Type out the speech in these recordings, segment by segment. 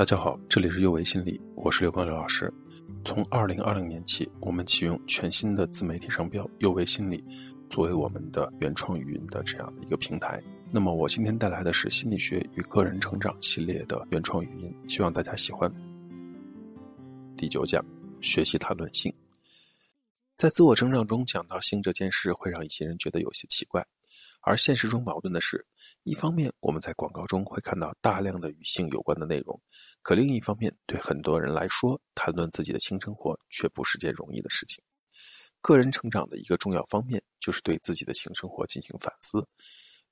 大家好，这里是右维心理，我是刘光刘老师。从二零二零年起，我们启用全新的自媒体商标“右维心理”作为我们的原创语音的这样的一个平台。那么，我今天带来的是心理学与个人成长系列的原创语音，希望大家喜欢。第九讲：学习谈论性。在自我成长中讲到性这件事，会让一些人觉得有些奇怪。而现实中矛盾的是，一方面我们在广告中会看到大量的与性有关的内容，可另一方面，对很多人来说，谈论自己的性生活却不是件容易的事情。个人成长的一个重要方面就是对自己的性生活进行反思，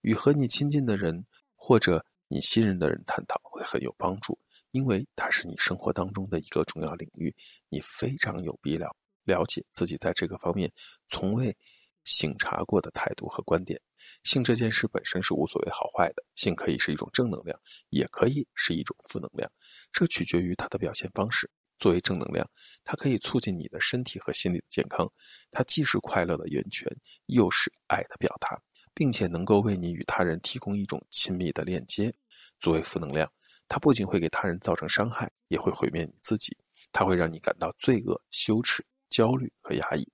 与和你亲近的人或者你信任的人探讨会很有帮助，因为它是你生活当中的一个重要领域，你非常有必要了解自己在这个方面从未。醒察过的态度和观点，性这件事本身是无所谓好坏的，性可以是一种正能量，也可以是一种负能量，这取决于它的表现方式。作为正能量，它可以促进你的身体和心理的健康，它既是快乐的源泉，又是爱的表达，并且能够为你与他人提供一种亲密的链接。作为负能量，它不仅会给他人造成伤害，也会毁灭你自己，它会让你感到罪恶、羞耻、焦虑和压抑。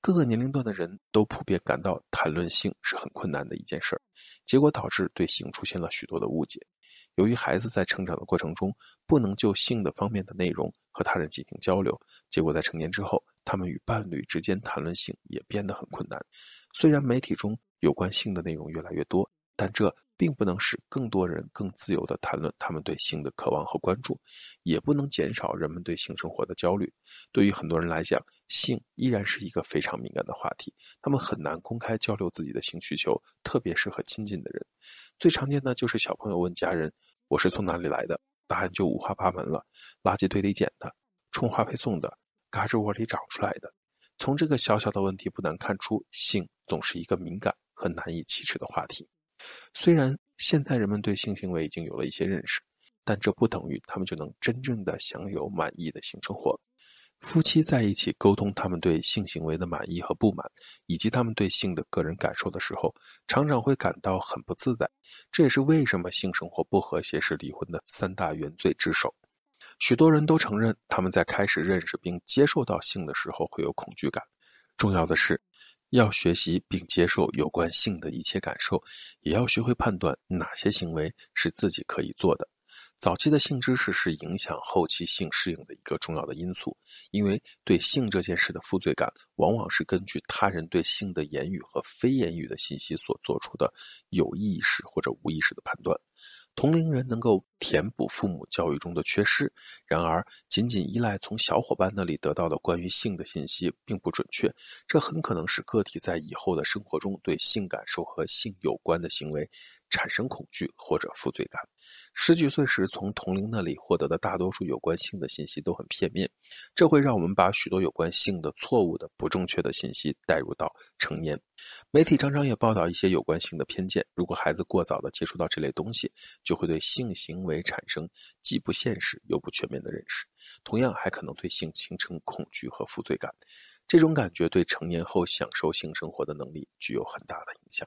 各个年龄段的人都普遍感到谈论性是很困难的一件事儿，结果导致对性出现了许多的误解。由于孩子在成长的过程中不能就性的方面的内容和他人进行交流，结果在成年之后，他们与伴侣之间谈论性也变得很困难。虽然媒体中有关性的内容越来越多，但这。并不能使更多人更自由地谈论他们对性的渴望和关注，也不能减少人们对性生活的焦虑。对于很多人来讲，性依然是一个非常敏感的话题，他们很难公开交流自己的性需求，特别是和亲近的人。最常见的就是小朋友问家人：“我是从哪里来的？”答案就五花八门了：垃圾堆里捡的，充话费送的，嘎吱窝里长出来的。从这个小小的问题不难看出，性总是一个敏感和难以启齿的话题。虽然现在人们对性行为已经有了一些认识，但这不等于他们就能真正的享有满意的性生活。夫妻在一起沟通他们对性行为的满意和不满，以及他们对性的个人感受的时候，常常会感到很不自在。这也是为什么性生活不和谐是离婚的三大原罪之首。许多人都承认，他们在开始认识并接受到性的时候会有恐惧感。重要的是。要学习并接受有关性的一切感受，也要学会判断哪些行为是自己可以做的。早期的性知识是影响后期性适应的一个重要的因素，因为对性这件事的负罪感，往往是根据他人对性的言语和非言语的信息所做出的有意识或者无意识的判断。同龄人能够填补父母教育中的缺失，然而仅仅依赖从小伙伴那里得到的关于性的信息并不准确，这很可能使个体在以后的生活中对性感受和性有关的行为产生恐惧或者负罪感。十几岁时从同龄那里获得的大多数有关性的信息都很片面，这会让我们把许多有关性的错误的、不正确的信息带入到成年。媒体常常也报道一些有关性的偏见。如果孩子过早的接触到这类东西，就会对性行为产生既不现实又不全面的认识，同样还可能对性形成恐惧和负罪感。这种感觉对成年后享受性生活的能力具有很大的影响。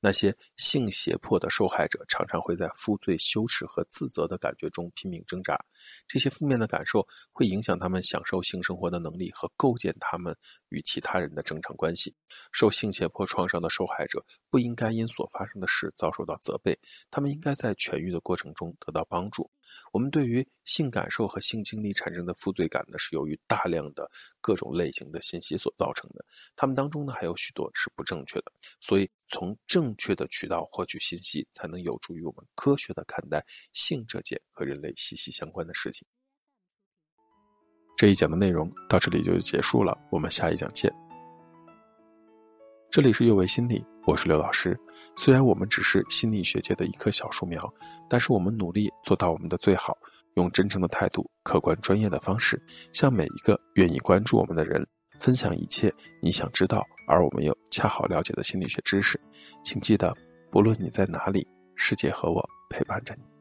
那些性胁迫的受害者常常会在负罪、羞耻和自责的感觉中拼命挣扎。这些负面的感受会影响他们享受性生活的能力和构建他们与其他人的正常关系。受性胁迫创伤的受害者不应该因所发生的事遭受到责备，他们应该在痊愈的过程中得到帮助。我们对于性感受和性经历产生的负罪感呢，是由于大量的各种类型的信息所造成的。他们当中呢，还有许多是不正确的。所以，从正确的渠道获取信息，才能有助于我们科学的看待性这件和人类息息相关的事情。这一讲的内容到这里就结束了，我们下一讲见。这里是右维心理，我是刘老师。虽然我们只是心理学界的一棵小树苗，但是我们努力做到我们的最好，用真诚的态度、客观专业的方式，向每一个愿意关注我们的人分享一切你想知道而我们又恰好了解的心理学知识。请记得，不论你在哪里，世界和我陪伴着你。